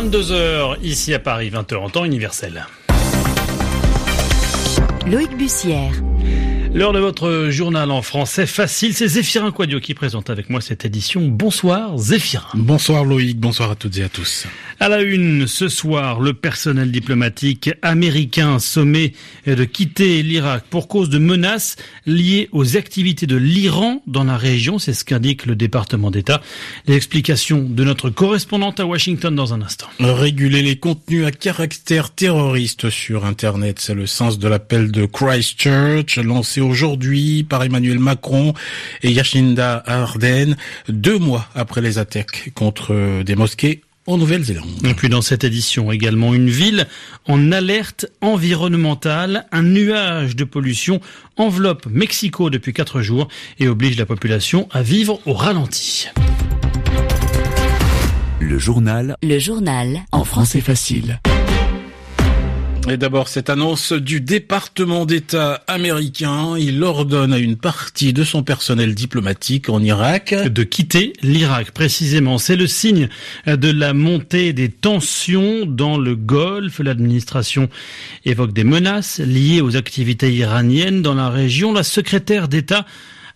22h ici à Paris, 20h en temps universel. Loïc Bussière. L'heure de votre journal en français facile, c'est Zéphirin Quadio qui présente avec moi cette édition. Bonsoir Zéphirin. Bonsoir Loïc, bonsoir à toutes et à tous. À la une, ce soir, le personnel diplomatique américain sommé de quitter l'Irak pour cause de menaces liées aux activités de l'Iran dans la région, c'est ce qu'indique le département d'État. Les de notre correspondante à Washington dans un instant. Réguler les contenus à caractère terroriste sur Internet, c'est le sens de l'appel de Christchurch lancé aujourd'hui par Emmanuel Macron et Yashinda Arden, deux mois après les attaques contre des mosquées en Nouvelle-Zélande. Et puis dans cette édition également, une ville en alerte environnementale, un nuage de pollution enveloppe Mexico depuis quatre jours et oblige la population à vivre au ralenti. Le journal. Le journal. En français facile. Et d'abord, cette annonce du département d'État américain, il ordonne à une partie de son personnel diplomatique en Irak de quitter l'Irak. Précisément, c'est le signe de la montée des tensions dans le Golfe. L'administration évoque des menaces liées aux activités iraniennes dans la région. La secrétaire d'État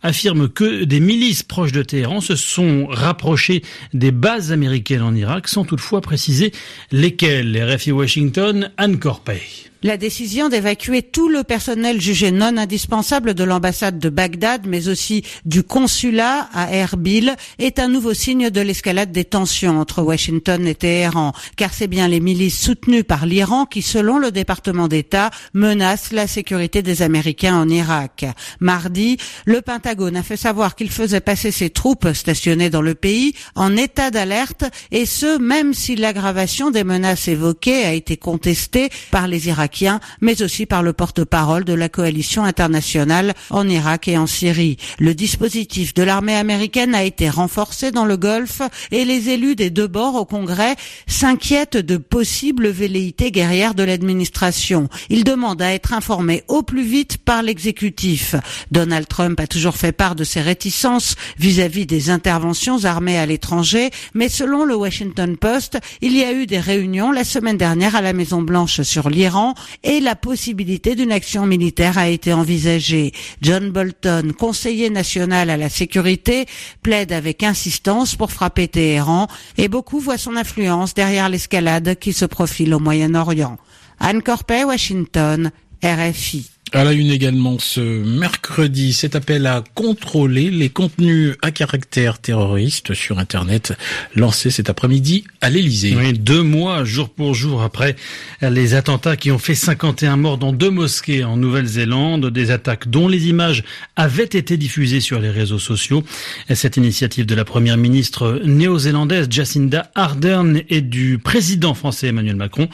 affirme que des milices proches de Téhéran se sont rapprochées des bases américaines en Irak sans toutefois préciser lesquelles. Les RFI Washington, Anne Corpey. La décision d'évacuer tout le personnel jugé non indispensable de l'ambassade de Bagdad, mais aussi du consulat à Erbil, est un nouveau signe de l'escalade des tensions entre Washington et Téhéran, car c'est bien les milices soutenues par l'Iran qui, selon le département d'État, menacent la sécurité des Américains en Irak. Mardi, le Pentagone a fait savoir qu'il faisait passer ses troupes stationnées dans le pays en état d'alerte, et ce, même si l'aggravation des menaces évoquées a été contestée par les Irakiens mais aussi par le porte-parole de la coalition internationale en Irak et en Syrie. Le dispositif de l'armée américaine a été renforcé dans le Golfe et les élus des deux bords au Congrès s'inquiètent de possibles velléités guerrières de l'administration. Ils demandent à être informés au plus vite par l'exécutif. Donald Trump a toujours fait part de ses réticences vis-à-vis des interventions armées à l'étranger, mais selon le Washington Post, il y a eu des réunions la semaine dernière à la Maison Blanche sur l'Iran et la possibilité d'une action militaire a été envisagée. John Bolton, conseiller national à la sécurité, plaide avec insistance pour frapper Téhéran et beaucoup voient son influence derrière l'escalade qui se profile au Moyen-Orient. Anne Corpet, Washington, RFI. À la une également ce mercredi, cet appel à contrôler les contenus à caractère terroriste sur Internet lancé cet après-midi à l'Elysée. Oui, deux mois, jour pour jour après les attentats qui ont fait 51 morts dans deux mosquées en Nouvelle-Zélande, des attaques dont les images avaient été diffusées sur les réseaux sociaux. Cette initiative de la première ministre néo-zélandaise Jacinda Ardern et du président français Emmanuel Macron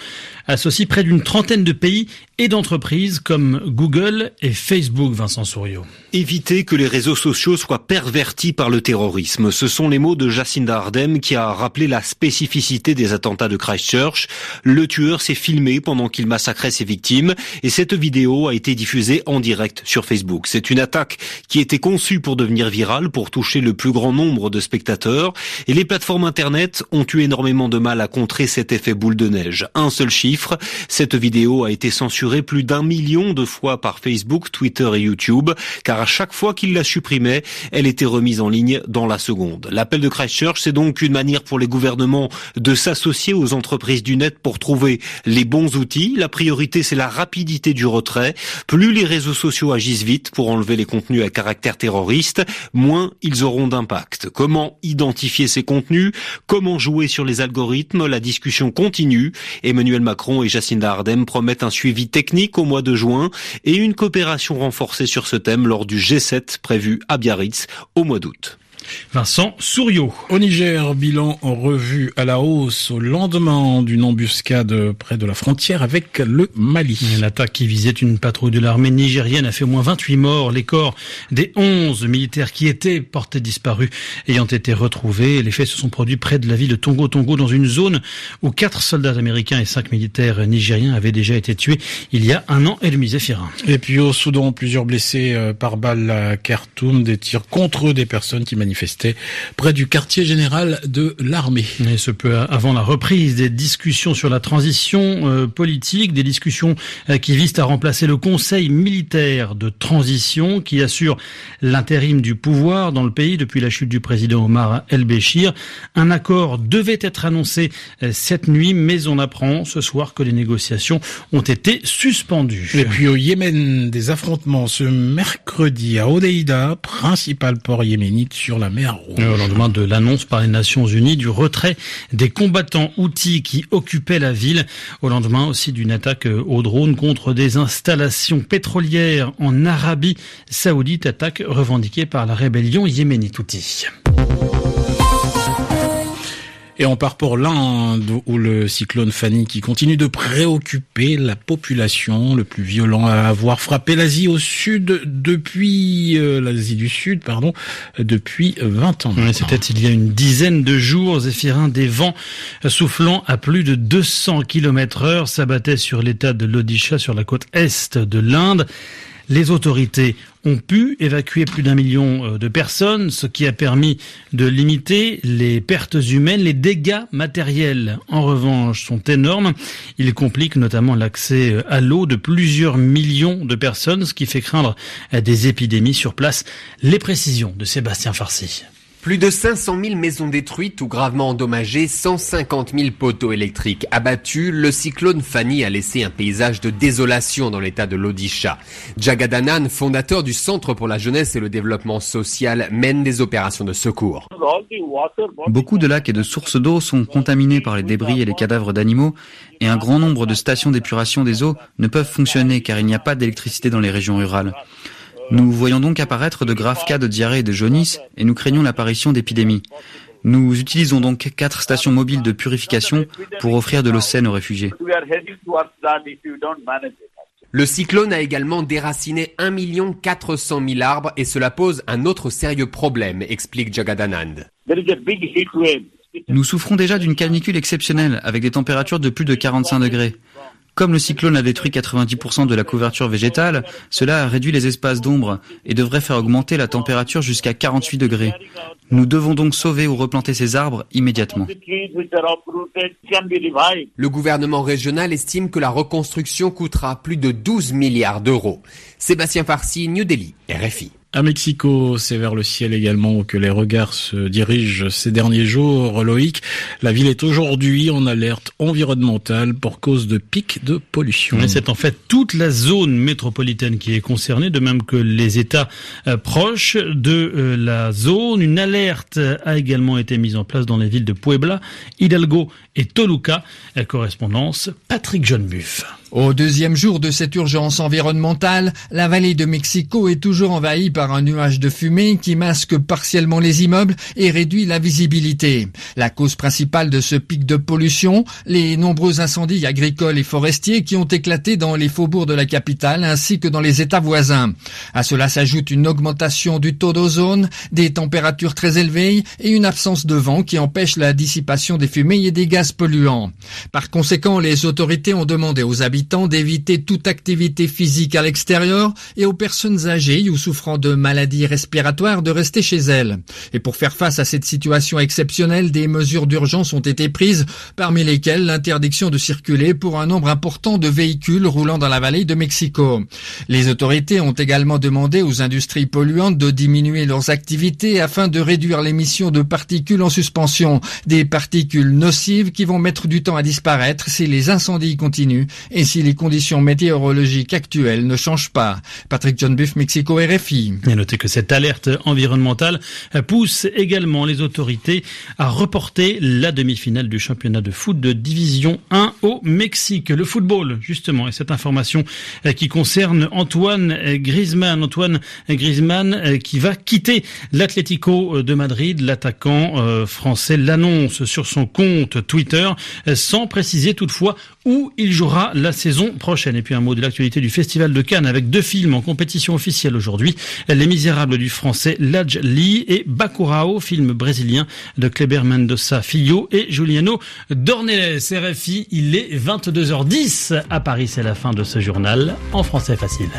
associe près d'une trentaine de pays et d'entreprises comme Google et Facebook, Vincent Souriau. Éviter que les réseaux sociaux soient pervertis par le terrorisme. Ce sont les mots de Jacinda Ardern qui a rappelé la spécificité des attentats de Christchurch. Le tueur s'est filmé pendant qu'il massacrait ses victimes et cette vidéo a été diffusée en direct sur Facebook. C'est une attaque qui était conçue pour devenir virale, pour toucher le plus grand nombre de spectateurs et les plateformes internet ont eu énormément de mal à contrer cet effet boule de neige. Un seul chiffre, cette vidéo a été censurée plus d'un million de fois par Facebook, Twitter et YouTube, car à chaque fois qu'il la supprimait, elle était remise en ligne dans la seconde. L'appel de Christchurch, c'est donc une manière pour les gouvernements de s'associer aux entreprises du net pour trouver les bons outils. La priorité, c'est la rapidité du retrait. Plus les réseaux sociaux agissent vite pour enlever les contenus à caractère terroriste, moins ils auront d'impact. Comment identifier ces contenus? Comment jouer sur les algorithmes? La discussion continue. Emmanuel Macron et Jacinda Ardern promettent un suivi technique au mois de juin et une coopération renforcée sur ce thème lors du G7 prévu à Biarritz au mois d'août. Vincent Souriau. Au Niger, bilan en revue à la hausse au lendemain d'une embuscade près de la frontière avec le Mali. L'attaque qui visait une patrouille de l'armée nigérienne a fait au moins 28 morts. Les corps des 11 militaires qui étaient portés disparus ayant été retrouvés. Les faits se sont produits près de la ville de Tongo Tongo dans une zone où quatre soldats américains et cinq militaires nigériens avaient déjà été tués il y a un an et demi. Zéphirin. Et puis au Soudan, plusieurs blessés euh, par balle à Khartoum, des tirs contre des personnes qui manifestent manifestaient près du quartier général de l'armée. Et ce peu avant la reprise des discussions sur la transition euh, politique, des discussions euh, qui visent à remplacer le Conseil militaire de transition qui assure l'intérim du pouvoir dans le pays depuis la chute du président Omar El-Béchir. Un accord devait être annoncé euh, cette nuit, mais on apprend ce soir que les négociations ont été suspendues. Et puis au Yémen, des affrontements ce mercredi à Odeida, principal port yéménite sur la Au lendemain de l'annonce par les Nations Unies du retrait des combattants outils qui occupaient la ville, au lendemain aussi d'une attaque au drone contre des installations pétrolières en Arabie saoudite, attaque revendiquée par la rébellion yéménite Houthi. Et on part pour l'Inde où le cyclone Fanny qui continue de préoccuper la population, le plus violent à avoir frappé l'Asie au sud depuis euh, l'Asie du Sud, pardon, depuis 20 ans. C'était il y a une dizaine de jours, Zéphirin, des vents soufflant à plus de 200 km heure s'abattaient sur l'état de l'Odisha sur la côte est de l'Inde. Les autorités ont pu évacuer plus d'un million euh, de personnes, ce qui a permis de limiter les pertes humaines. Les dégâts matériels, en revanche, sont énormes. Ils compliquent notamment l'accès euh, à l'eau de plusieurs millions de personnes, ce qui fait craindre euh, des épidémies sur place. Les précisions de Sébastien Farcy. Plus de 500 000 maisons détruites ou gravement endommagées, 150 000 poteaux électriques abattus, le cyclone Fanny a laissé un paysage de désolation dans l'état de l'Odisha. Jagadanan, fondateur du Centre pour la jeunesse et le développement social, mène des opérations de secours. Beaucoup de lacs et de sources d'eau sont contaminés par les débris et les cadavres d'animaux et un grand nombre de stations d'épuration des eaux ne peuvent fonctionner car il n'y a pas d'électricité dans les régions rurales. Nous voyons donc apparaître de graves cas de diarrhée et de jaunisse et nous craignons l'apparition d'épidémies. Nous utilisons donc quatre stations mobiles de purification pour offrir de l'eau saine aux réfugiés. Le cyclone a également déraciné 1 400 000 arbres et cela pose un autre sérieux problème, explique Jagadanand. Nous souffrons déjà d'une canicule exceptionnelle avec des températures de plus de 45 degrés. Comme le cyclone a détruit 90% de la couverture végétale, cela a réduit les espaces d'ombre et devrait faire augmenter la température jusqu'à 48 degrés. Nous devons donc sauver ou replanter ces arbres immédiatement. Le gouvernement régional estime que la reconstruction coûtera plus de 12 milliards d'euros. Sébastien Farsi, New Delhi, RFI. À Mexico, c'est vers le ciel également que les regards se dirigent ces derniers jours. Loïc, la ville est aujourd'hui en alerte environnementale pour cause de pics de pollution. C'est en fait toute la zone métropolitaine qui est concernée, de même que les États euh, proches de euh, la zone. Une alerte a également été mise en place dans les villes de Puebla, Hidalgo et Toluca. Correspondance Patrick John Buff. Au deuxième jour de cette urgence environnementale, la vallée de Mexico est toujours envahie par un nuage de fumée qui masque partiellement les immeubles et réduit la visibilité. La cause principale de ce pic de pollution, les nombreux incendies agricoles et forestiers qui ont éclaté dans les faubourgs de la capitale ainsi que dans les États voisins. À cela s'ajoute une augmentation du taux d'ozone, des températures très élevées et une absence de vent qui empêche la dissipation des fumées et des gaz polluants. Par conséquent, les autorités ont demandé aux habitants d'éviter toute activité physique à l'extérieur et aux personnes âgées ou souffrant de maladies respiratoires de rester chez elles. Et pour faire face à cette situation exceptionnelle, des mesures d'urgence ont été prises, parmi lesquelles l'interdiction de circuler pour un nombre important de véhicules roulant dans la vallée de Mexico. Les autorités ont également demandé aux industries polluantes de diminuer leurs activités afin de réduire l'émission de particules en suspension, des particules nocives qui vont mettre du temps à disparaître si les incendies continuent et si les conditions météorologiques actuelles ne changent pas. Patrick John Buff, Mexico RFI. Et notez que cette alerte environnementale pousse également les autorités à reporter la demi-finale du championnat de foot de division 1 au Mexique. Le football, justement, et cette information qui concerne Antoine Griezmann. Antoine Griezmann qui va quitter l'Atlético de Madrid. L'attaquant euh, français l'annonce sur son compte Twitter sans préciser toutefois où il jouera la saison prochaine. Et puis un mot de l'actualité du Festival de Cannes avec deux films en compétition officielle aujourd'hui. Les Misérables du français Ladj Lee et Bacurao, film brésilien de Kleber Mendoza Filho et Juliano Dornelles. RFI, il est 22h10 à Paris. C'est la fin de ce journal en français facile.